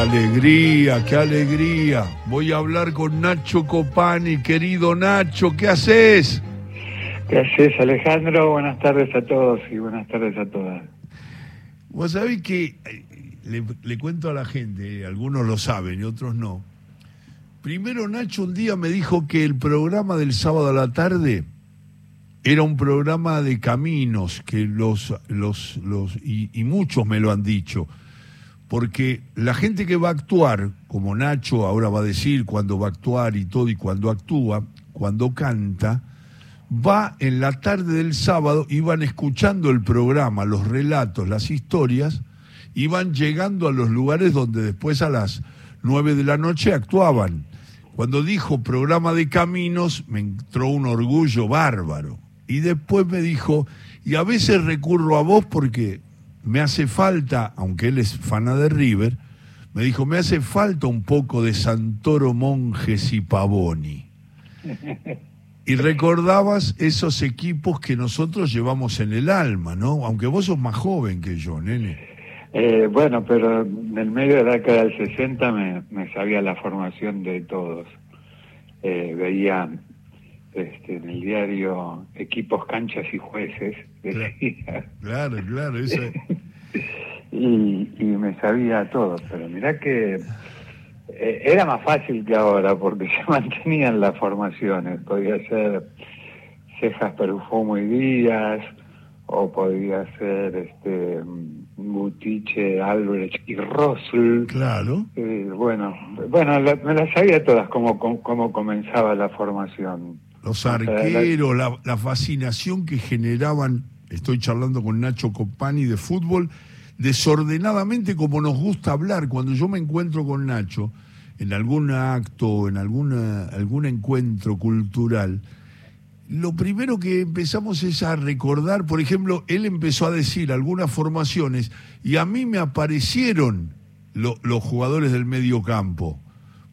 alegría, qué alegría. Voy a hablar con Nacho Copani, querido Nacho, ¿qué haces? ¿Qué haces, Alejandro? Buenas tardes a todos y buenas tardes a todas. Vos sabés que eh, le, le cuento a la gente, algunos lo saben y otros no. Primero Nacho un día me dijo que el programa del sábado a la tarde era un programa de caminos, que los, los, los, y, y muchos me lo han dicho, porque la gente que va a actuar, como Nacho ahora va a decir cuando va a actuar y todo, y cuando actúa, cuando canta, va en la tarde del sábado y van escuchando el programa, los relatos, las historias, y van llegando a los lugares donde después a las nueve de la noche actuaban. Cuando dijo programa de caminos, me entró un orgullo bárbaro. Y después me dijo, y a veces recurro a vos porque me hace falta, aunque él es fana de River, me dijo, me hace falta un poco de Santoro, Monjes y Pavoni. Y recordabas esos equipos que nosotros llevamos en el alma, ¿no? Aunque vos sos más joven que yo, nene. Eh, bueno, pero en el medio de la década del 60 me, sabía la formación de todos. Eh, veía este, en el diario equipos, canchas y jueces. decía. Claro, claro, eso es- y, y me sabía todo, pero mirá que eh, era más fácil que ahora porque se mantenían las formaciones. Podía ser Cejas, Perfumo y Díaz, o podía ser este Butiche, Albrecht y Russell. Claro. Eh, bueno, bueno, la- me las sabía todas cómo, cómo, cómo comenzaba la formación. Los la- arqueros, la, la fascinación que generaban, estoy charlando con Nacho Copani de fútbol, desordenadamente como nos gusta hablar. Cuando yo me encuentro con Nacho en algún acto, en alguna, algún encuentro cultural, lo primero que empezamos es a recordar, por ejemplo, él empezó a decir algunas formaciones y a mí me aparecieron lo- los jugadores del medio campo.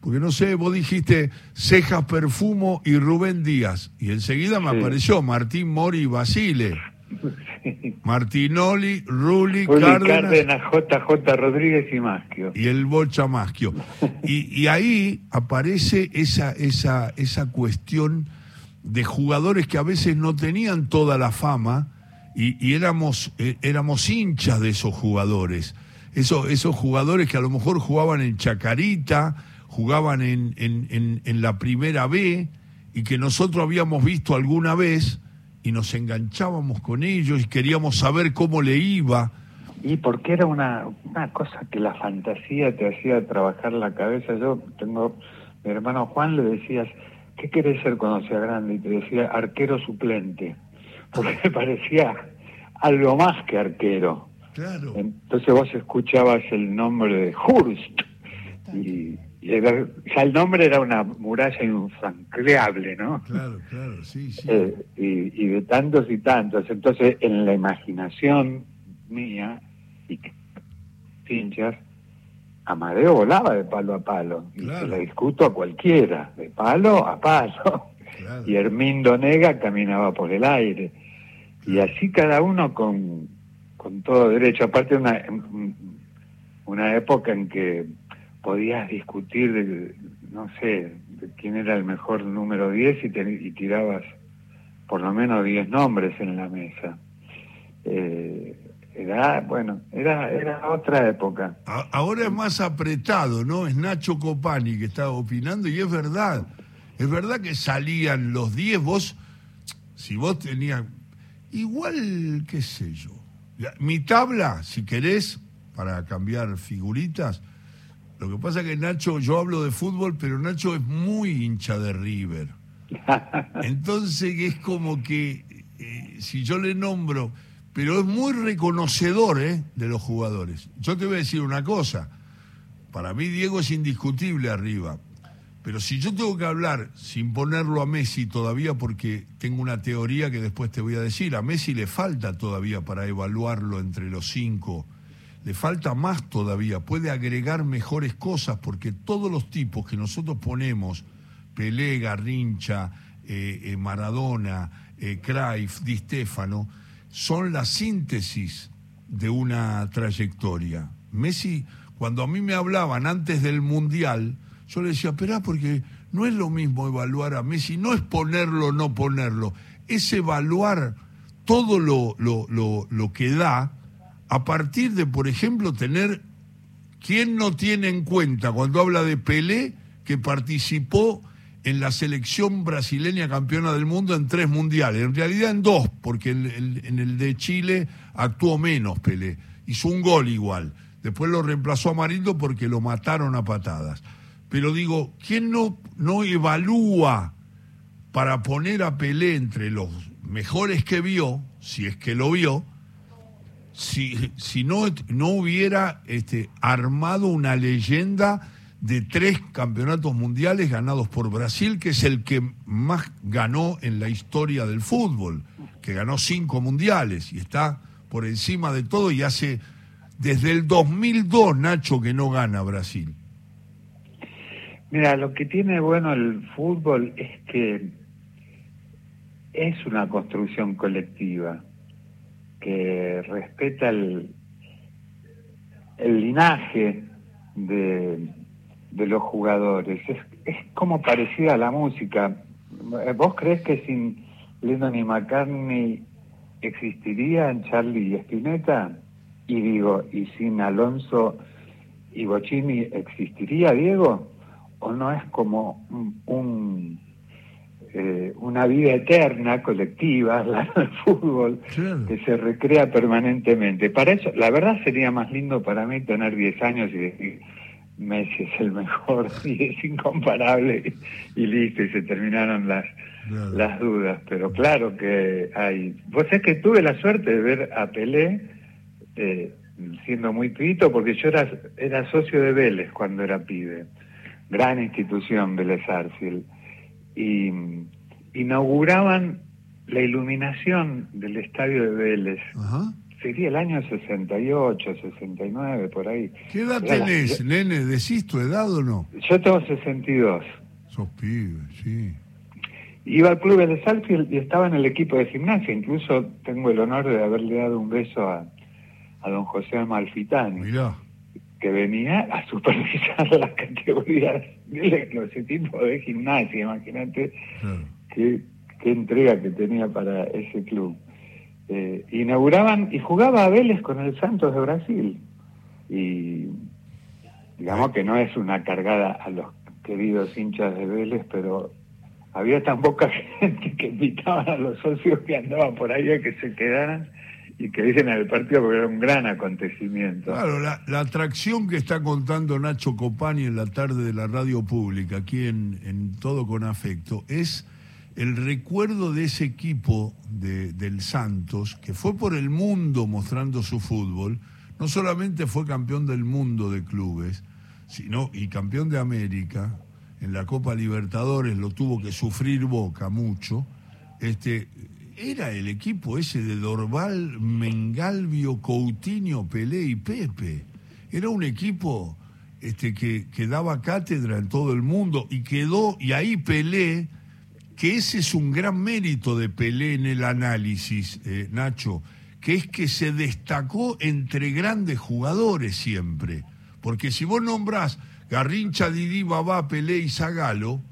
Porque no sé, vos dijiste Cejas Perfumo y Rubén Díaz. Y enseguida me Sí. apareció Martín Mori y Basile. Martinoli, Rulli, Juli Cárdenas, Cárdenas, JJ Rodríguez y Maschio. y el Bocha Maschio. Y, y ahí aparece esa, esa, esa cuestión de jugadores que a veces no tenían toda la fama y, y éramos, eh, éramos hinchas de esos jugadores. Eso- esos jugadores que a lo mejor jugaban en Chacarita, jugaban en, en, en, en la primera B y que nosotros habíamos visto alguna vez y nos enganchábamos con ellos y queríamos saber cómo le iba. Y porque era una, una cosa que la fantasía te hacía trabajar la cabeza. Yo tengo, mi hermano Juan le decías, ¿qué querés ser cuando sea grande? Y te decía, arquero suplente. Porque me parecía algo más que arquero. Claro. Entonces vos escuchabas el nombre de Hurst y, el nombre era una muralla infranqueable, ¿no? Claro, claro, sí, sí. Eh, y, y de tantos y tantos. Entonces, en la imaginación mía y hinchas, Amadeo volaba de palo a palo. Y se la discuto a cualquiera, de palo a palo. Claro. Y Hermindo Nega caminaba por el aire. Y así cada uno con, con todo derecho. Aparte, una, una época en que podías discutir, de, no sé, de quién era el mejor número 10 y, te- y tirabas por lo menos 10 nombres en la mesa. Eh, era, bueno, era, era otra época. Ahora es más apretado, ¿no? Es Nacho Copani que está opinando y es verdad. Es verdad que salían los 10, vos, si vos tenías, igual, qué sé yo. Mi tabla, si querés, para cambiar figuritas, lo que pasa es que Nacho, yo hablo de fútbol, pero Nacho es muy hincha de River. Entonces es como que eh, si yo le nombro, pero es muy reconocedor ¿eh? de los jugadores. Yo te voy a decir una cosa, para mí Diego es indiscutible arriba, pero si yo tengo que hablar sin ponerlo a Messi todavía, porque tengo una teoría que después te voy a decir, a Messi le falta todavía para evaluarlo entre los cinco, le falta más todavía, puede agregar mejores cosas, porque todos los tipos que nosotros ponemos, Pelé, Garrincha, eh, eh, Maradona, eh, Di Stéfano, son la síntesis de una trayectoria. Messi, cuando a mí me hablaban antes del Mundial, yo le decía, espera, porque no es lo mismo evaluar a Messi, no es ponerlo o no ponerlo, es evaluar todo lo, lo, lo, lo que da a partir de, por ejemplo, tener ¿Quién no tiene en cuenta cuando habla de Pelé que participó en la selección brasileña campeona del mundo en tres mundiales? En realidad en dos, porque en el de Chile actuó menos Pelé. Hizo un gol igual. Después lo reemplazó a Marindo porque lo mataron a patadas. Pero digo, ¿quién no, no evalúa para poner a Pelé entre los mejores que vio, si es que lo vio, si, si no, no hubiera este, armado una leyenda de tres campeonatos mundiales ganados por Brasil, que es el que más ganó en la historia del fútbol, que ganó cinco mundiales y está por encima de todo y hace desde el 2002, Nacho, que no gana Brasil. Mira, lo que tiene bueno el fútbol es que es una construcción colectiva que respeta el, el linaje de, de los jugadores. Es, es como parecida a la música. ¿Vos crees que sin Lennon y McCartney existirían Charlie y Spinetta? Y digo, ¿y sin Alonso y Bocini existiría Diego? ¿O no es como un eh, una vida eterna, colectiva, la del fútbol, que se recrea permanentemente. Para eso, la verdad sería más lindo para mí tener 10 años y decir, Messi es el mejor y es incomparable y listo, y se terminaron las, las dudas. Pero claro que hay... Vos es que tuve la suerte de ver a Pelé eh, siendo muy pito, porque yo era, era socio de Vélez cuando era pibe. Gran institución, Vélez Arfield y inauguraban la iluminación del estadio de Vélez. Sería el año 68, 69, por ahí. ¿Qué edad tenés, nene? ¿Decís tu edad o no? Yo tengo 62. Sos pibe, sí. Iba al club de Salfield y estaba en el equipo de gimnasia. Incluso tengo el honor de haberle dado un beso a, a don José Amalfitani. Mirá que venía a supervisar del tipo de gimnasia, imagínate qué, entrega que tenía para ese club. Eh, inauguraban y jugaba a Vélez con el Santos de Brasil. Y digamos que no es una cargada a los queridos hinchas de Vélez, pero había tan poca gente que invitaban a los socios que andaban por ahí a que se quedaran y que dicen en el partido porque era un gran acontecimiento. Claro, la, atracción que está contando Nacho Copani en la tarde de la radio pública, aquí en, en Todo con Afecto, es el recuerdo de ese equipo de, del Santos, que fue por el mundo mostrando su fútbol, no solamente fue campeón del mundo de clubes, sino y campeón de América, en la Copa Libertadores lo tuvo que sufrir Boca mucho, este, era el equipo ese de Dorval, Mengalvio, Coutinho, Pelé y Pepe. Era un equipo este, que, que, daba cátedra en todo el mundo y quedó, y ahí Pelé, que ese es un gran mérito de Pelé en el análisis, eh, Nacho, que es que se destacó entre grandes jugadores siempre. Porque si vos nombrás Garrincha, Didi, Babá, Pelé y Zagalo,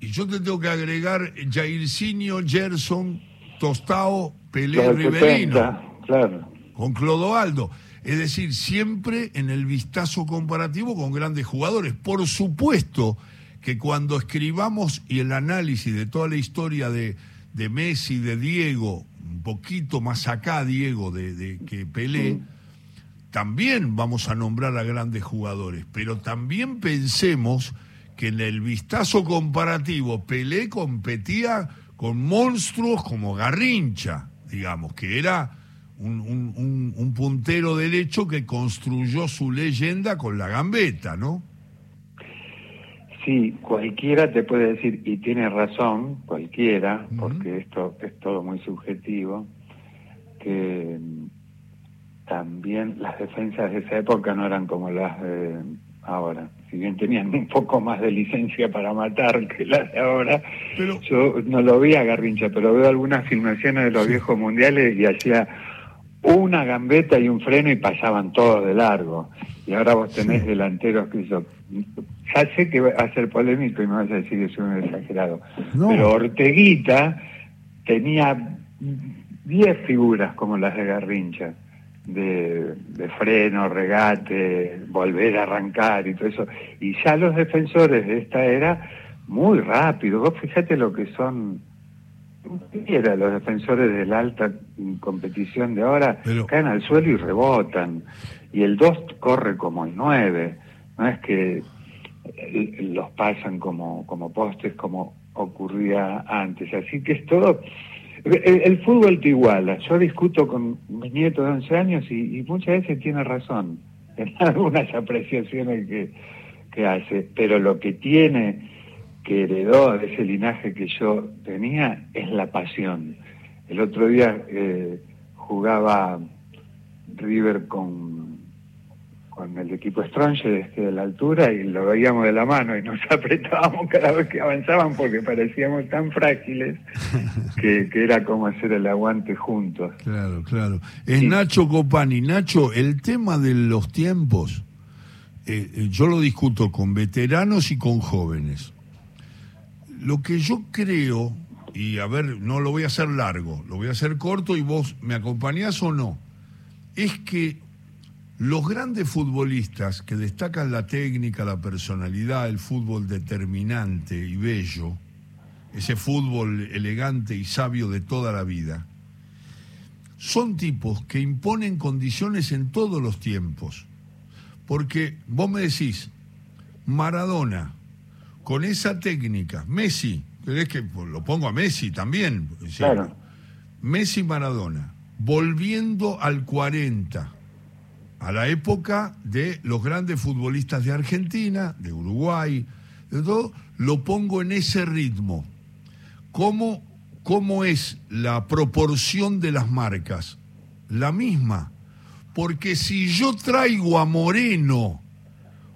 y yo te tengo que agregar Jairzinho, Gerson, Tostao, Pelé, Riverino. claro. Con Clodoaldo. Es decir, siempre en el vistazo comparativo con grandes jugadores. Por supuesto que cuando escribamos y el análisis de toda la historia de, de Messi, de Diego, un poquito más acá Diego de, que Pelé, también vamos a nombrar a grandes jugadores, pero también pensemos que en el vistazo comparativo Pelé competía con monstruos como Garrincha, digamos, que era un, puntero derecho que construyó su leyenda con la gambeta, ¿no? Sí, cualquiera te puede decir, y tiene razón, cualquiera, porque esto es todo muy subjetivo, que también las defensas de esa época no eran como las de ahora si bien tenían un poco más de licencia para matar que la de ahora, yo no lo vi a Garrincha, pero veo algunas filmaciones de los viejos mundiales y hacía una gambeta y un freno y pasaban todos de largo. y ahora vos tenés delanteros que yo ya sé que va a ser polémico y me vas a decir que soy un exagerado pero Orteguita tenía 10 figuras como las de Garrincha de, de, freno, regate, volver a arrancar y todo eso. Y ya los defensores de esta era, muy rápido. Vos fíjate lo que son era los defensores de la alta competición de ahora caen al suelo y rebotan y el 2 corre como el 9 no es que eh, los pasan como como postes como ocurría antes así que es todo el, fútbol te iguala yo discuto con mi nieto de 11 años y, muchas veces tiene razón en algunas apreciaciones que, que hace pero lo que tiene que heredó de ese linaje que yo tenía es la pasión. El otro día eh, jugaba River con, con el equipo Stronge desde la altura y lo veíamos de la mano y nos apretábamos cada vez que avanzaban porque parecíamos tan frágiles que, era como hacer el aguante juntos. Claro, claro. Es Nacho Copani. Nacho, el tema de los tiempos, eh, eh, yo lo discuto con veteranos y con jóvenes lo que yo creo, y a ver, no lo voy a hacer largo, lo voy a hacer corto y vos me acompañás o no, es que los grandes futbolistas que destacan la técnica, la personalidad, el fútbol determinante y bello, ese fútbol elegante y sabio de toda la vida, son tipos que imponen condiciones en todos los tiempos. Porque vos me decís, Maradona, con esa técnica, Messi, ¿querés que lo pongo a Messi también? Claro. Messi Maradona, volviendo al 40, a la época de los grandes futbolistas de Argentina, de Uruguay, de todo, lo pongo en ese ritmo. ¿Cómo, cómo es la proporción de las marcas? La misma. Porque si yo traigo a Moreno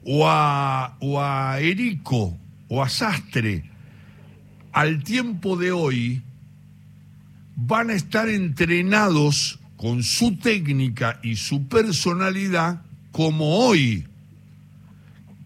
o a, o a Erico o a Sastre al tiempo de hoy van a estar entrenados con su técnica y su personalidad como hoy.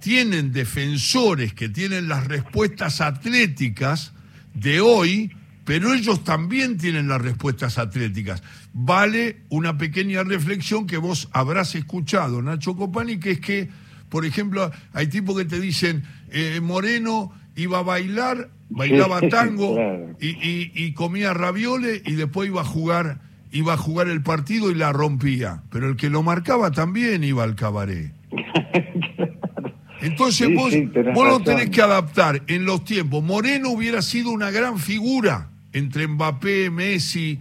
Tienen defensores que tienen las respuestas atléticas de hoy, pero ellos también tienen las respuestas atléticas. Vale una pequeña reflexión que vos habrás escuchado, Nacho Copani, que es que por ejemplo, hay tipos que te dicen, eh, Moreno iba a bailar, bailaba tango y, comía ravioles y después iba a jugar iba a jugar el partido y la rompía, pero el que lo marcaba también iba al cabaret. Entonces vos, vos lo tenés que adaptar en los tiempos. Moreno hubiera sido una gran figura entre Mbappé, Messi,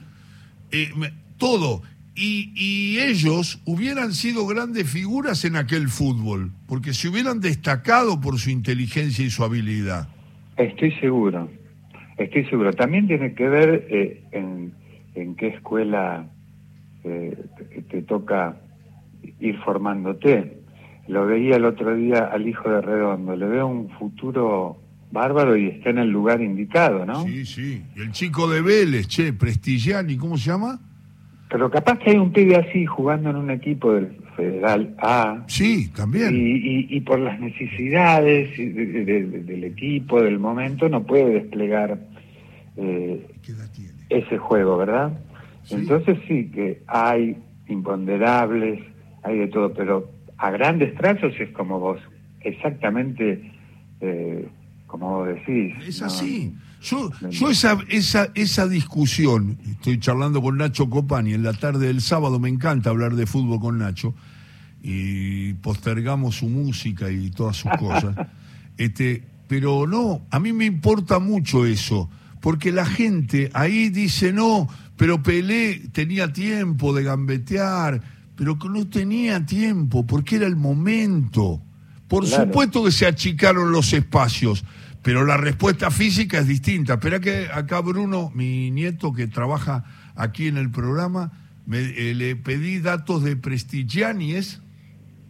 eh, todo y, ellos hubieran sido grandes figuras en aquel fútbol, porque se hubieran destacado por su inteligencia y su habilidad. Estoy seguro, estoy seguro. También tiene que ver eh, en, qué escuela eh, te, toca ir formándote. Lo veía el otro día al hijo de Redondo, le veo un futuro bárbaro y está en el lugar indicado, ¿no? Sí, sí. el chico de Vélez, che, Prestigiani, ¿cómo se llama? Pero capaz que hay un pibe así jugando en un equipo del Federal A. Sí, también. Y, por las necesidades del equipo, del momento, no puede desplegar eh, ese juego, ¿verdad? Entonces sí que hay imponderables, hay de todo, pero a grandes trazos es como vos, exactamente eh, como vos decís. Es así. Yo, yo esa, esa, esa discusión, estoy charlando con Nacho Copani en la tarde del sábado, me encanta hablar de fútbol con Nacho, y postergamos su música y todas sus cosas. Este, pero no, a mí me importa mucho eso, porque la gente ahí dice, no, pero Pelé tenía tiempo de gambetear, pero que no tenía tiempo, porque era el momento. Por supuesto que se achicaron los espacios, pero la respuesta física es distinta. Espera que acá Bruno, mi nieto que trabaja aquí en el programa, me, eh, le pedí datos de Prestigiani, ¿es?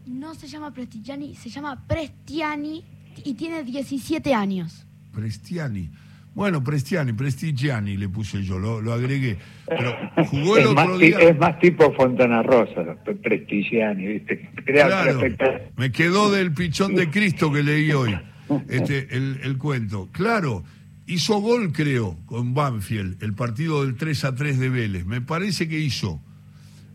No se llama Prestigiani, se llama Prestiani y tiene 17 años. Prestiani. Bueno, Prestiani, Prestigiani le puse yo, lo, lo agregué. Pero jugó el es, otro más, día. es más tipo Fontana Rosa, Prestigiani, ¿viste? Crea Claro, me quedó del pichón de Cristo que leí hoy, este, el, el cuento. Claro, hizo gol, creo, con Banfield, el partido del 3 a 3 de Vélez. Me parece que hizo.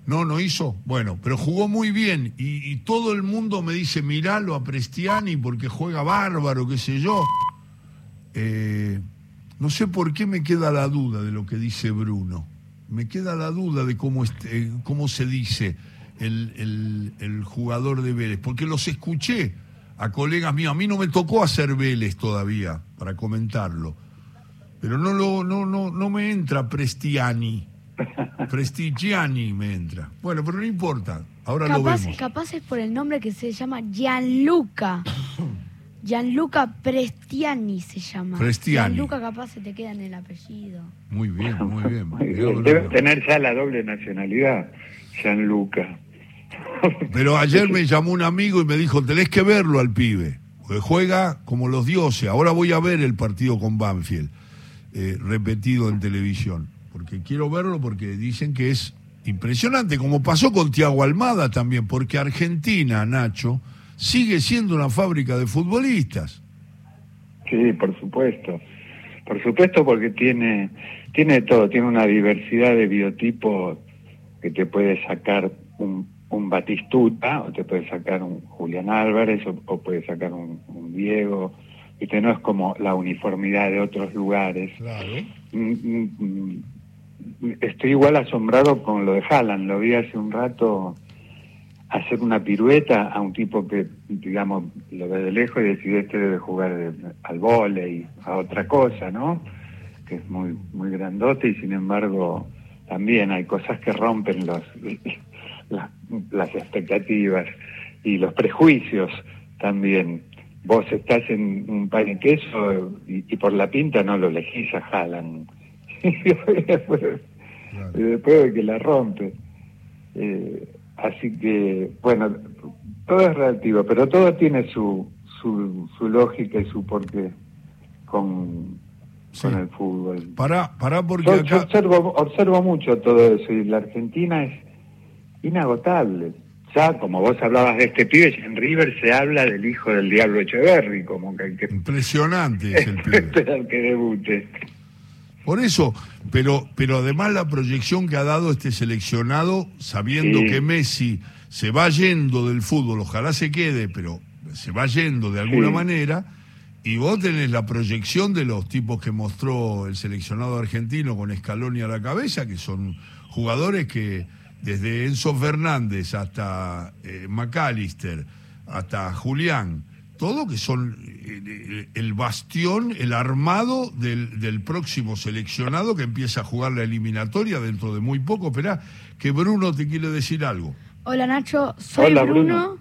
No, no hizo. Bueno, pero jugó muy bien. Y, y todo el mundo me dice, miralo a Prestiani porque juega bárbaro, qué sé yo. Eh, no sé por qué me queda la duda de lo que dice Bruno. Me queda la duda de cómo, este- cómo se dice el, el- el jugador de Vélez, porque los escuché a colegas míos. A mí no me tocó hacer Vélez todavía para comentarlo, pero no, lo, no, no, no me entra Prestiani. Prestigiani me entra. Bueno, pero no importa. Ahora lo vemos. capaz es por el nombre que se llama Gianluca. Gianluca Prestiani se llama. Prestiani. Gianluca capaz se te queda en el apellido. Muy bien, muy bien. Muy. Debe tener ya la doble nacionalidad, Gianluca. Pero ayer me llamó un amigo y me dijo, tenés que verlo al pibe, porque juega como los dioses. Ahora voy a ver el partido con Banfield, eh, repetido en televisión, porque quiero verlo porque dicen que es impresionante, como pasó con Tiago Almada también, porque Argentina, Nacho, sigue siendo una fábrica de futbolistas. Sí, por supuesto. Por supuesto porque tiene tiene todo, tiene una diversidad de biotipos que te puede sacar un, un Batistuta o te puede sacar un Julián Álvarez o, o puede sacar un, un Diego. Viste, no es como la uniformidad de otros lugares. Claro. Mm, mm, mm. Estoy igual asombrado con lo de Haaland. Lo vi hace un rato hacer una pirueta a un tipo que, digamos, lo ve de lejos y decide este debe jugar al vóley, a otra cosa, ¿no? Que es muy, muy grandote y sin embargo también hay cosas que rompen los, las, las expectativas y los prejuicios también. Vos estás en un pan y queso y, y por la pinta no lo elegís a y después, y después de que la rompe. Eh, así que, bueno, todo es relativo, pero todo tiene su, su, su lógica y su porqué con, Sí. con el fútbol. Pará, pará porque Yo, observo, observo mucho todo eso y la Argentina es inagotable. Ya, como vos hablabas de este pibe, en River se habla del hijo del diablo Echeverry, como que que Impresionante es el pibe. esperar que debute. Por eso, pero, pero además la proyección que ha dado este seleccionado, sabiendo Sí. que Messi se va yendo del fútbol, ojalá se quede, pero se va yendo de alguna Sí. manera, y vos tenés la proyección de los tipos que mostró el seleccionado argentino con Scaloni a la cabeza, que son jugadores que desde Enzo Fernández hasta eh, McAllister, hasta Julián, todo que son eh, el bastión, el armado del, del próximo seleccionado que empieza a jugar la eliminatoria dentro de muy poco. Esperá, que Bruno te quiere decir algo. Hola Nacho, soy Hola, Bruno, Bruno.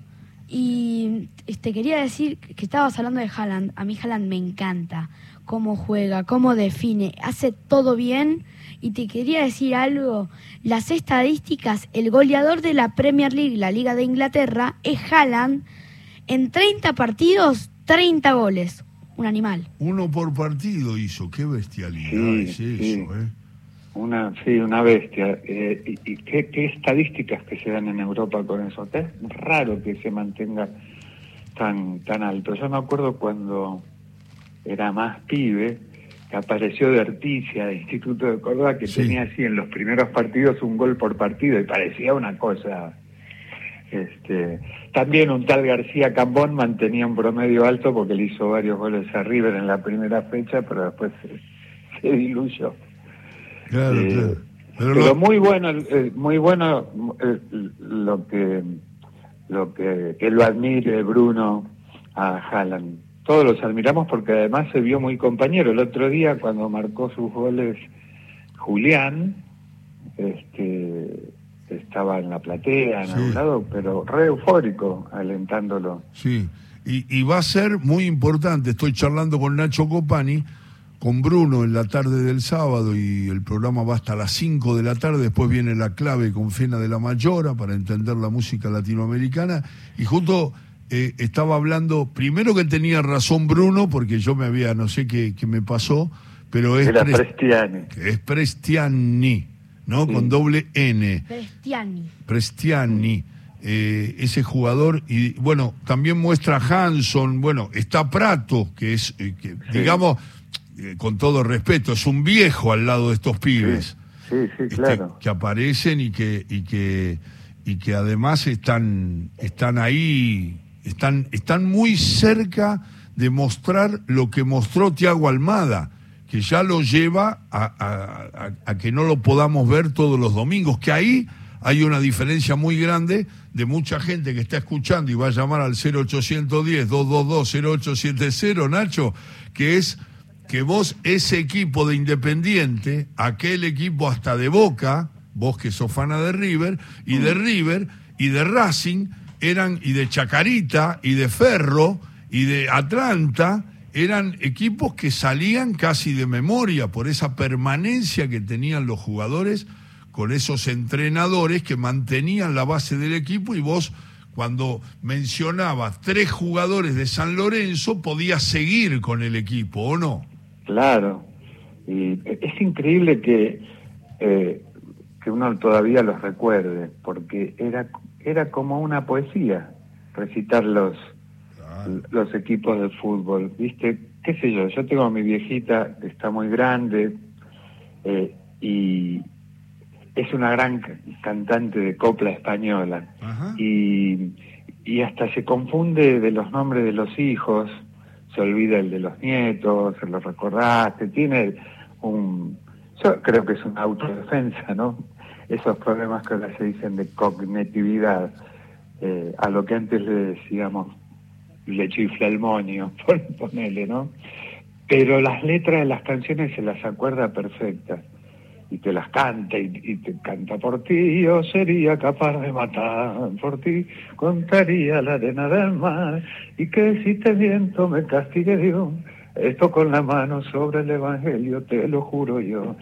y te quería decir que estabas hablando de Haaland. A mí Haaland me encanta cómo juega, cómo define, hace todo bien. Y te quería decir algo, las estadísticas, el goleador de la Premier League, la Liga de Inglaterra, es Haaland. En 30 partidos, 30 goles. Un animal. Uno por partido hizo, qué bestialidad Sí, es eso, sí. ¿eh? Una, sí, una bestia. Eh, y y qué, qué estadísticas que se dan en Europa con eso. Es raro que se mantenga tan, tan alto. Yo me acuerdo cuando era más pibe, que apareció de Articia, de Instituto de Córdoba, que Sí. tenía así en los primeros partidos un gol por partido y parecía una cosa. Este, también un tal García Cambón mantenía un promedio alto porque le hizo varios goles a River en la primera fecha, pero después se, se diluyó. Claro, Eh, claro. Pero, Pero no- muy bueno, eh, muy bueno eh, lo que lo que, que lo admire Bruno a Haaland. Todos los admiramos porque además se vio muy compañero. El otro día cuando marcó sus goles Julián, este estaba en la platea, en Sí. algún lado, pero re eufórico alentándolo. Sí, y, y va a ser muy importante. Estoy charlando con Nacho Copani, con Bruno en la tarde del sábado y el programa va hasta las 5 de la tarde. Después viene la clave con Fena de la Mayora para entender la música latinoamericana. Y justo eh, estaba hablando, primero que tenía razón Bruno, porque yo me había, no sé qué, qué me pasó, pero es, Era Pres- Prestiani. es Prestiani, ¿no? Con doble N. Prestiani. Prestiani, eh, ese jugador, y bueno, también muestra Hanson, bueno, está Prato, que es, eh, que, digamos, eh, con todo respeto, es un viejo al lado de estos pibes. Sí, sí, este, claro. que aparecen y que, y que, y que además están, están ahí, están, están muy cerca de mostrar lo que mostró Tiago Almada, que ya lo lleva a, a- a- a que no lo podamos ver todos los domingos, que ahí hay una diferencia muy grande de mucha gente que está escuchando y va a llamar al 0810-222-0870, Nacho, que es que vos ese equipo de Independiente, aquel equipo hasta de Boca, vos que sos fana de River, y de River, y de Racing, eran, y de Chacarita, y de Ferro, y de Atlanta, eran equipos que salían casi de memoria por esa permanencia que tenían los jugadores con esos entrenadores que mantenían la base del equipo y vos cuando mencionabas tres jugadores de San Lorenzo podías seguir con el equipo, ¿o no? Claro. Y es increíble que, eh, que uno todavía los recuerde, porque era, era como una poesía recitar los, los equipos de fútbol. ¿Viste? ¿Qué sé yo? Yo tengo a mi viejita que está muy grande eh, y es una gran ca- cantante de copla española. Ajá. Y, y hasta se confunde de los nombres de los hijos, se olvida el de los nietos, se lo recordaste, tiene un... Yo creo que es una autodefensa, ¿no? Esos problemas que ahora se dicen de cognitividad, eh, a lo que antes le decíamos le chifla el moño, por ponerle, ¿no? Pero las letras de las canciones se las acuerda perfectas y te las canta y, y te canta por ti, yo sería capaz de matar por ti, contaría la arena del mar y que si te viento me castigue Dios, esto con la mano sobre el Evangelio, te lo juro yo,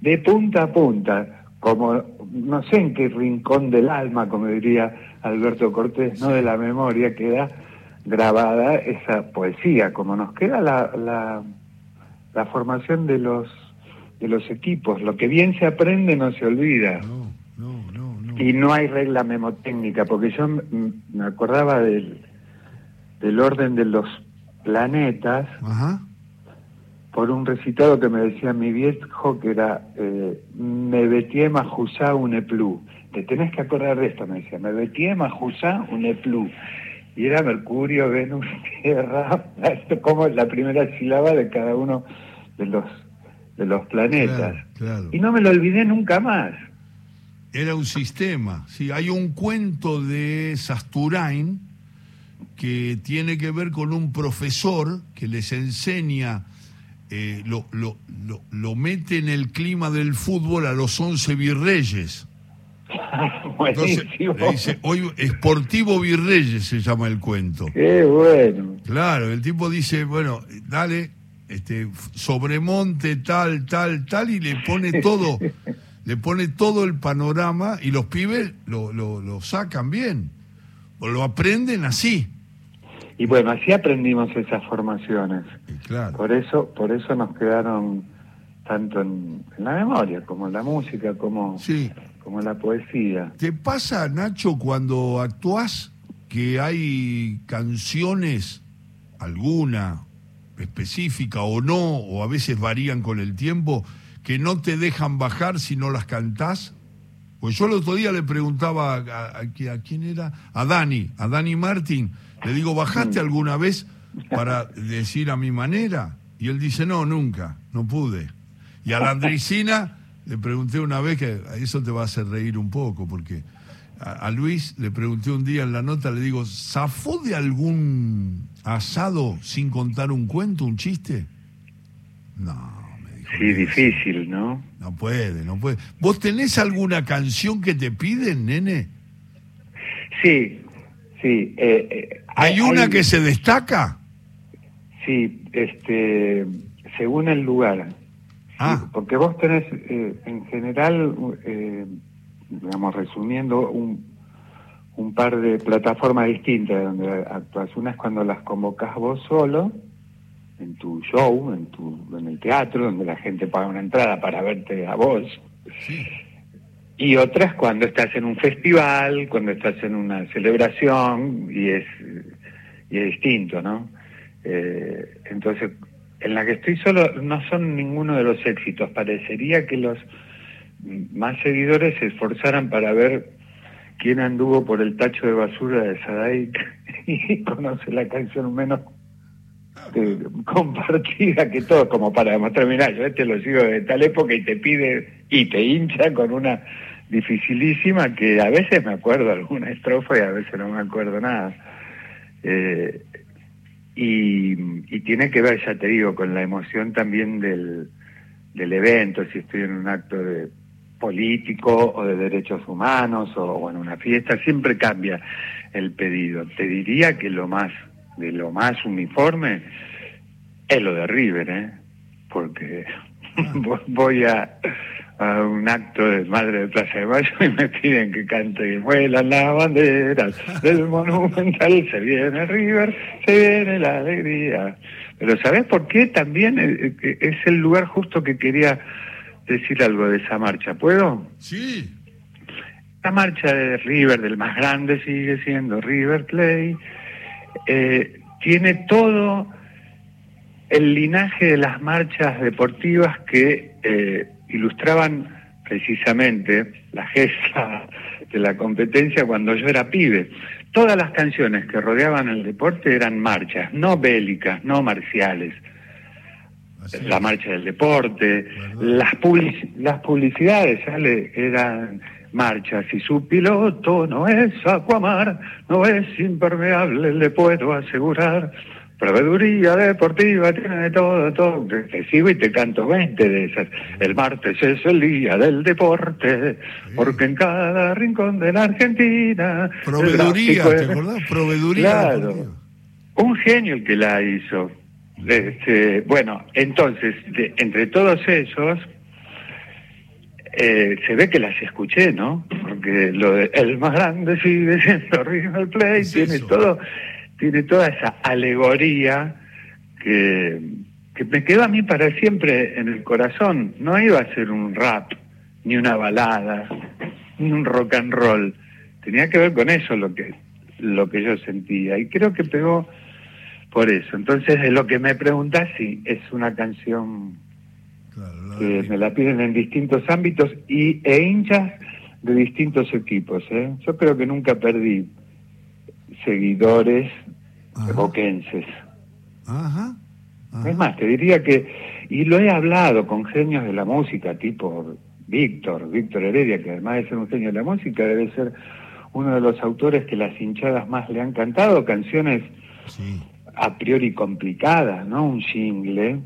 de punta a punta, como no sé en qué rincón del alma, como diría Alberto Cortés, no de la memoria, queda grabada esa poesía, como nos queda la, la, la formación de los de los equipos. Lo que bien se aprende no se olvida. No, no, no, no. Y no hay regla memotécnica, porque yo me acordaba del, del orden de los planetas Ajá. por un recitado que me decía mi viejo que era eh, Me betie majusá un eplu. Te tenés que acordar de esto, me decía, me betie majusá un eplu. Y era Mercurio, Venus, Tierra, esto como la primera sílaba de cada uno de los de los planetas. Claro, claro. Y no me lo olvidé nunca más. Era un sistema. Sí, hay un cuento de Sasturain que tiene que ver con un profesor que les enseña, eh, lo, lo, lo, lo mete en el clima del fútbol a los once virreyes. Entonces, Buenísimo. le dice, hoy Sportivo Virreyes se llama el cuento. Qué bueno. Claro, el tipo dice, bueno, dale, este, sobremonte tal, tal, tal, y le pone todo, le pone todo el panorama y los pibes lo, lo, lo sacan bien, o lo aprenden así. Y bueno, así aprendimos esas formaciones. Claro. Por eso, por eso nos quedaron tanto en, en la memoria, como en la música, como, Sí. Como la poesía. ¿Te pasa, Nacho, cuando actúas que hay canciones, alguna específica o no, o a veces varían con el tiempo, que no te dejan bajar si no las cantás? Pues yo el otro día le preguntaba a, a- a- a quién era, a Dani, a Dani Martín, le digo, ¿bajaste alguna vez para decir a mi manera? Y él dice, no, nunca, no pude. Y a la Andricina le pregunté una vez, que eso te va a hacer reír un poco, porque a, a Luis le pregunté un día en la nota, le digo, ¿zafó de algún asado sin contar un cuento, un chiste? No, me dijo. Sí, "Nene, difícil, ¿no? No puede, no puede. ¿Vos tenés alguna canción que te piden, nene? Sí, sí. eh, eh, ¿Hay una que se destaca? Sí, este, según el lugar. Ah. Sí, porque vos tenés, eh, en general, eh, digamos, resumiendo, un, un par de plataformas distintas donde actúas. Una es cuando las convocás vos solo en tu show, en, tu, en el teatro, donde la gente paga una entrada para verte a vos. Y otras cuando estás en un festival, cuando estás en una celebración y es, y es distinto, ¿no? Eh, entonces, en la que estoy solo no son ninguno de los éxitos. Parecería que los más seguidores se esforzaran para ver quién anduvo por el tacho de basura de Sadaik y conoce la canción menos eh, compartida que todo, como para demostrar, mira, yo este lo sigo de tal época y te pide y te hincha con una dificilísima que a veces me acuerdo alguna estrofa y a veces no me acuerdo nada. Eh, y, tiene que ver, ya te digo, con la emoción también del, del evento, si estoy en un acto de político o de derechos humanos o, en una fiesta, siempre cambia el pedido. Te diría que lo más, de lo más uniforme es lo de River, ¿eh? porque voy a, a un acto de Madre de Plaza de Mayo y me piden que cante y vuelan las banderas del Monumental, se viene River, se viene la alegría. Pero ¿sabes por qué? También eh, eh, es el lugar justo que quería decir algo de esa marcha. ¿Puedo? Sí. La marcha de River, del más grande, sigue siendo River Play, eh, tiene todo el linaje de las marchas deportivas que eh, ilustraban precisamente la gesta de la competencia cuando yo era pibe. Todas las canciones que rodeaban el deporte eran marchas, no bélicas, no marciales. La marcha del deporte, las, las publicidades ¿sale? eran marchas y su piloto no es Aquamar, no es impermeable, le puedo asegurar. Proveeduría deportiva tiene de todo, todo. Te sigo y te canto 20 de esas. El martes es el día del deporte, porque en cada rincón de la Argentina. Proveeduría, ¿te acordás? Proveeduría. Claro. Un genio el que la hizo. Este, bueno, entonces, entre todos esos, eh, se ve que las escuché, ¿no? Porque lo de el más grande sigue siendo River Play, tiene todo tiene toda esa alegoría que, que me quedó a mí para siempre en el corazón. No iba a ser un rap, ni una balada, ni un rock and roll. Tenía que ver con eso lo que, lo que yo sentía. Y creo que pegó por eso. Entonces, de lo que me preguntas, sí, es una canción que me la piden en distintos ámbitos y, e hinchas de distintos equipos. ¿eh? Yo creo que nunca perdí seguidores boquenses. Es más, te diría que, y lo he hablado con genios de la música, tipo Víctor, Víctor Heredia, que además de ser un genio de la música, debe ser uno de los autores que las hinchadas más le han cantado, canciones a priori complicadas, ¿no? Un jingle.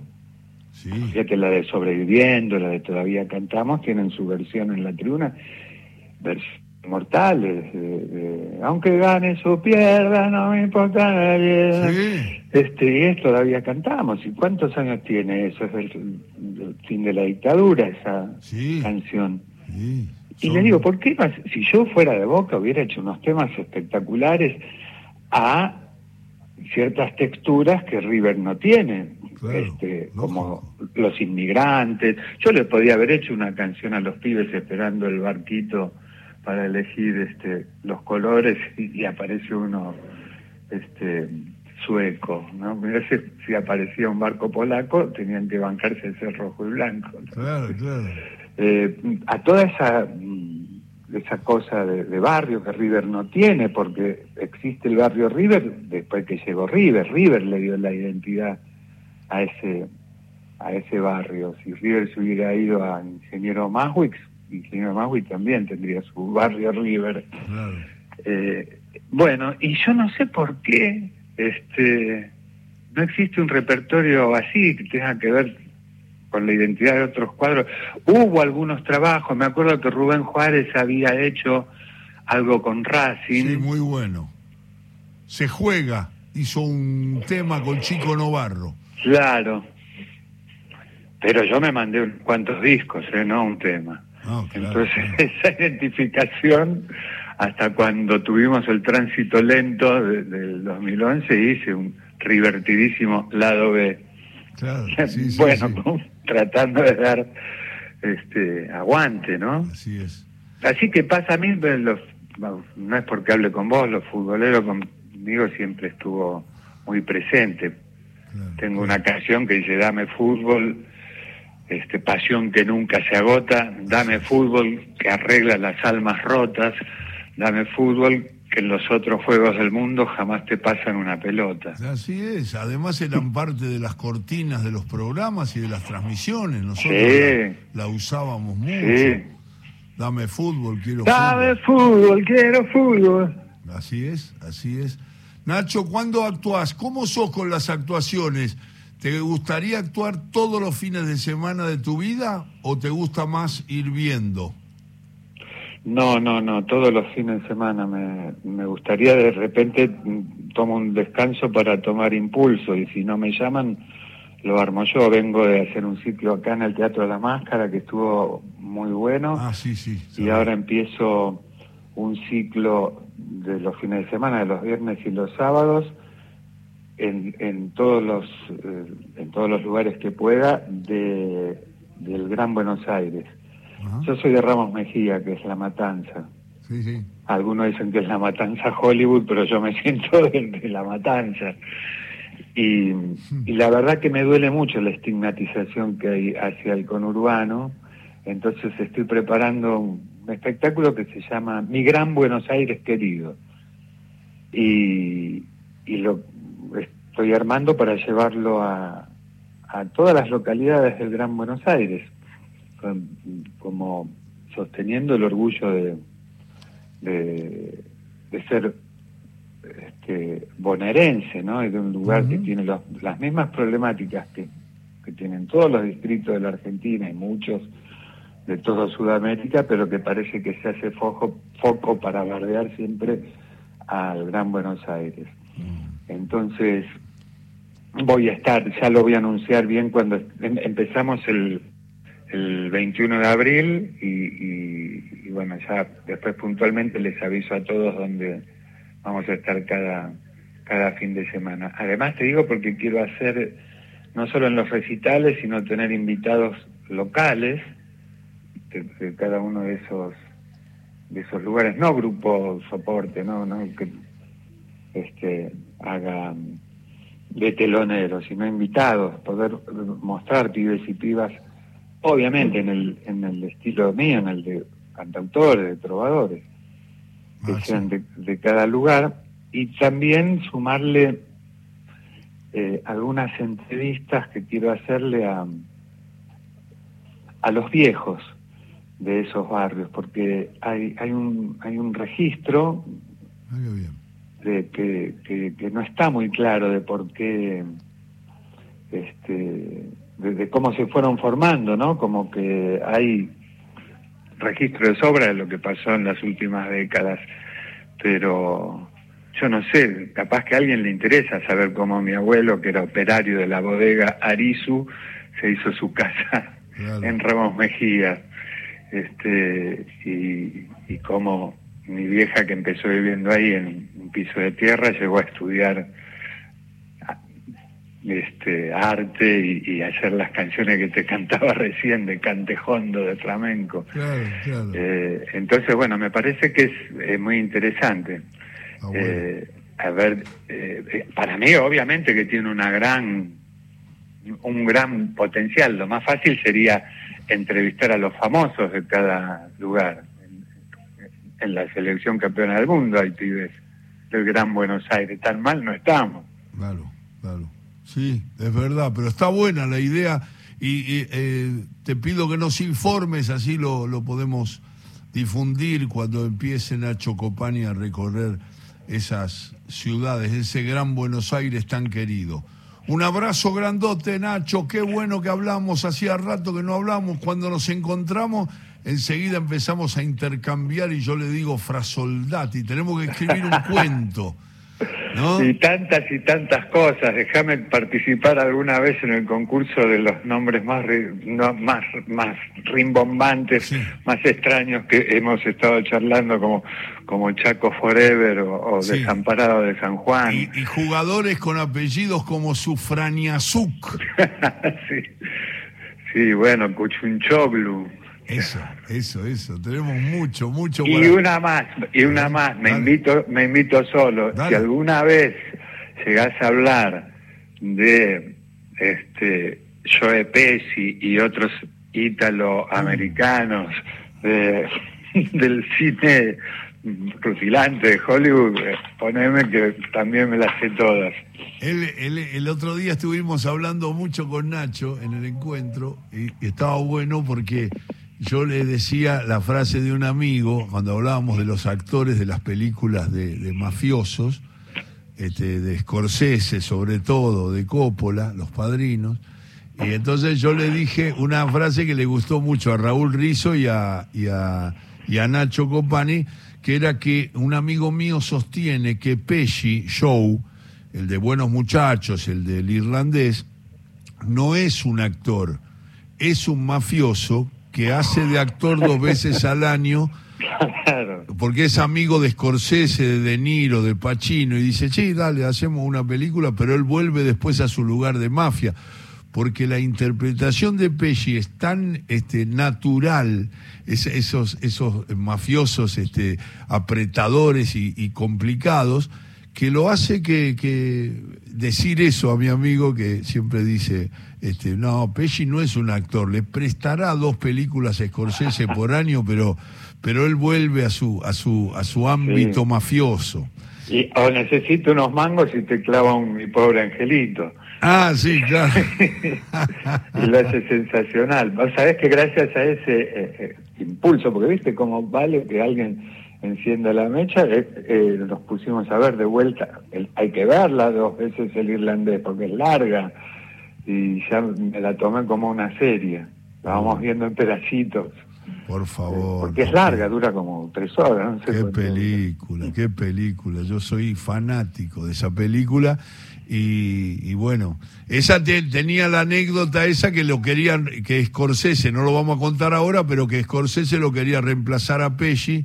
Sí. Fíjate la de Sobreviviendo, la de Todavía Cantamos, tienen su versión en la tribuna, versión mortales, aunque ganes o pierdas, no me importa nadie. Este, y es todavía cantamos. ¿Y cuántos años tiene eso? Es el, fin de la dictadura, esa canción. Y le digo, ¿por qué si yo fuera de Boca hubiera hecho unos temas espectaculares a ciertas texturas que River no tiene? este, como los inmigrantes. Yo le podía haber hecho una canción a los pibes esperando el barquito para elegir este, los colores y, aparece uno este, sueco, ¿no? Mira si, si, aparecía un barco polaco, tenían que bancarse ese rojo y blanco. Claro, claro. Eh, a toda esa mm, esa cosa de, barrio que River no tiene, porque existe el barrio River después que llegó River, River le dio la identidad a ese a ese barrio. Si River se hubiera ido a Ingeniero Maswix, Ingeniero Maui también tendría su barrio River. Eh, bueno, y yo no sé por qué este no existe un repertorio así que tenga que ver con la identidad de otros cuadros. Hubo algunos trabajos, me acuerdo que Rubén Juárez había hecho algo con Racing. Sí, muy bueno. Se juega, hizo un tema con Chico Novarro. Claro. Pero yo me mandé unos cuantos discos, ¿eh? no un tema. Entonces, esa identificación, hasta cuando tuvimos el tránsito lento del 2011, hice un divertidísimo lado B. Claro, sí, sí, bueno, sí. tratando de dar este aguante, ¿no? Así es. Así que pasa a mí, pero los, no es porque hable con vos, los futboleros conmigo siempre estuvo muy presente. Claro. Tengo una canción que dice, dame fútbol, este, pasión que nunca se agota, dame fútbol que arregla las almas rotas, dame fútbol que en los otros juegos del mundo jamás te pasan una pelota. Así es. Además eran parte de las cortinas de los programas y de las transmisiones. Nosotros Sí. la, la usábamos mucho. Sí. Dame fútbol, quiero Dame fútbol. fútbol, quiero fútbol. Así es, así es. Nacho, ¿cuándo actúas? ¿Cómo sos con las actuaciones? ¿Te gustaría actuar todos los fines de semana de tu vida o te gusta más ir viendo? No, no, no, todos los fines de semana me, me gustaría de repente mm, tomo un descanso para tomar impulso y si no me llaman lo armo yo. Vengo de hacer un ciclo acá en el Teatro de la Máscara que estuvo muy bueno Ah, sí, sí. y sabes. ahora empiezo un ciclo de los fines de semana, de los viernes y los sábados en, en todos los eh, en todos los lugares que pueda de del Gran Buenos Aires. Ajá. Yo soy de Ramos Mejía, que es La Matanza. Sí, sí. Algunos dicen que es La Matanza Hollywood, pero yo me siento de, de La Matanza. Y, y la verdad que me duele mucho la estigmatización que hay hacia el conurbano. Entonces estoy preparando un espectáculo que se llama Mi Gran Buenos Aires Querido. Y, y lo estoy armando para llevarlo a, a todas las localidades del Gran Buenos Aires, como sosteniendo el orgullo de, de, de ser este, bonaerense, ¿no? Y de un lugar que tiene los- las mismas problemáticas que, que tienen todos los distritos de la Argentina y muchos de toda Sudamérica, pero que parece que se hace foco, foco para bardear siempre al Gran Buenos Aires. Entonces, voy a estar, ya lo voy a anunciar bien cuando em- empezamos el, el 21 de abril y, y- bueno, ya después puntualmente les aviso a todos dónde vamos a estar cada, cada fin de semana. Además te digo porque quiero hacer, no solo en los recitales, sino tener invitados locales de, de cada uno de esos de esos lugares, no grupo soporte, no, no que este haga de teloneros, sino invitados, poder mostrar pibes y pibas, obviamente en el, en el estilo mío, en el de cantautores, de trovadores, que Ah, sí. sean de, de cada lugar, y también sumarle eh, algunas entrevistas que quiero hacerle a, a los viejos de esos barrios, porque hay, hay, un, hay un registro Ah, bien. De que, que, que no está muy claro de por qué, este, de, de cómo se fueron formando, ¿no? Como que hay registro de sobra de lo que pasó en las últimas décadas, pero yo no sé, capaz que a alguien le interesa saber cómo mi abuelo, que era operario de la bodega Arizu, se hizo su casa Claro. en Ramos Mejía, este, y, y cómo mi vieja que empezó viviendo ahí en un piso de tierra llegó a estudiar este arte y, y hacer las canciones que te cantaba recién de cantejondo de flamenco. Claro, claro. Eh, entonces, bueno, me parece que es muy interesante. Ah, bueno. Eh, a ver, eh, eh, para mí obviamente que tiene una gran, un gran potencial. Lo más fácil sería entrevistar a los famosos de cada lugar. En, la selección campeona del mundo hay pibes del Gran Buenos Aires. Tan mal no estamos. Claro, claro. Sí, es verdad, pero está buena la idea y, eh, te pido que nos informes, así lo, lo podemos difundir cuando empiece Nacho Copani a recorrer esas ciudades, ese gran Buenos Aires tan querido. Un abrazo grandote, Nacho, qué bueno que hablamos, hacía rato que no hablamos, cuando nos encontramos enseguida empezamos a intercambiar y yo le digo frasoldati, tenemos que escribir un cuento. ¿No? Y tantas y tantas cosas. Déjame participar alguna vez en el concurso de los nombres más no, más más rimbombantes, Sí. más extraños que hemos estado charlando, como como Chaco Forever o, o Sí. Desamparado de San Juan. Y, y jugadores con apellidos como Sufraniazuk. sí. sí, bueno, Cuchunchoglu. Eso, eso, eso. Tenemos mucho, mucho Y para- una más, y una más, me Dale. invito, me invito solo. Dale. Si alguna vez llegás a hablar de este Joe Pesci y otros ítalo-americanos de- del cine rutilante de Hollywood, eh, poneme que también me las sé todas. El, el- el otro día estuvimos hablando mucho con Nacho en el encuentro y estaba bueno porque yo le decía la frase de un amigo cuando hablábamos de los actores de las películas de, mafiosos, este, de Scorsese sobre todo, de Coppola, los padrinos. Y entonces yo le dije una frase que le gustó mucho a Raúl Rizzo y a, y a, y a Nacho Copani, que era que un amigo mío sostiene que Pesci, Show, el de Buenos Muchachos, el del irlandés, no es un actor, es un mafioso que hace de actor dos veces al año Claro. porque es amigo de Scorsese, de De Niro, de Pacino, y dice, sí, dale, hacemos una película, pero él vuelve después a su lugar de mafia, porque la interpretación de Pesci es tan este, natural, es- esos, esos mafiosos este, apretadores y, y complicados, que lo hace que, que decir eso a mi amigo que siempre dice, este, no, Pesci no es un actor, le prestará dos películas a Scorsese por año, pero, pero él vuelve a su, a su, a su ámbito Sí. mafioso. Y, o necesito unos mangos y te clava un mi pobre angelito. Ah, sí, claro. y lo hace sensacional. Vos sabés que gracias a ese eh, eh, impulso, porque viste cómo vale que alguien encienda la mecha, eh, nos pusimos a ver de vuelta. El- hay que verla dos veces el irlandés, porque es larga y ya me la tomé como una serie. La vamos viendo en pedacitos. Por favor. Porque es larga, dura como tres horas. No sé Qué película, qué película. Yo soy fanático de esa película y, y bueno, esa te- tenía la anécdota esa que lo querían, que Scorsese, no lo vamos a contar ahora, pero que Scorsese lo quería reemplazar a Pesci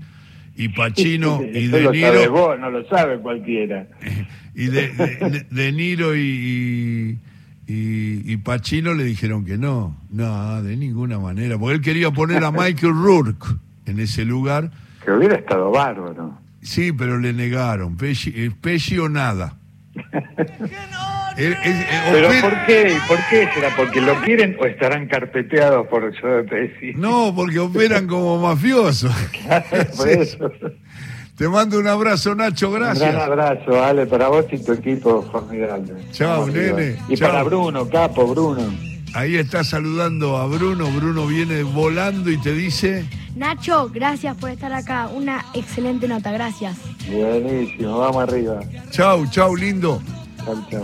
y Pacino y De lo sabes Niro vos, no lo sabe cualquiera. y de, de- De Niro y, y, y- y Pacino le dijeron que no, no, de ninguna manera, porque él quería poner a Michael Rourke en ese lugar. Que hubiera estado bárbaro. Sí, pero le negaron. Pesci, eh, Pesci o nada. Eh, ¿Pero por qué? ¿Por qué será? ¿Porque lo quieren o estarán carpeteados por Joe Pesci? No, porque operan como mafiosos. por Sí. eso. Te mando un abrazo, Nacho, Un gran gracias. abrazo, Ale, para vos y tu equipo formidable. Chao, nene. Y Chao. para Bruno, capo, Bruno. Ahí está saludando a Bruno. Bruno viene volando y te dice... Nacho, gracias por estar acá. Una excelente nota, gracias. Buenísimo, vamos arriba. Chau, chau, lindo. Chau, chau.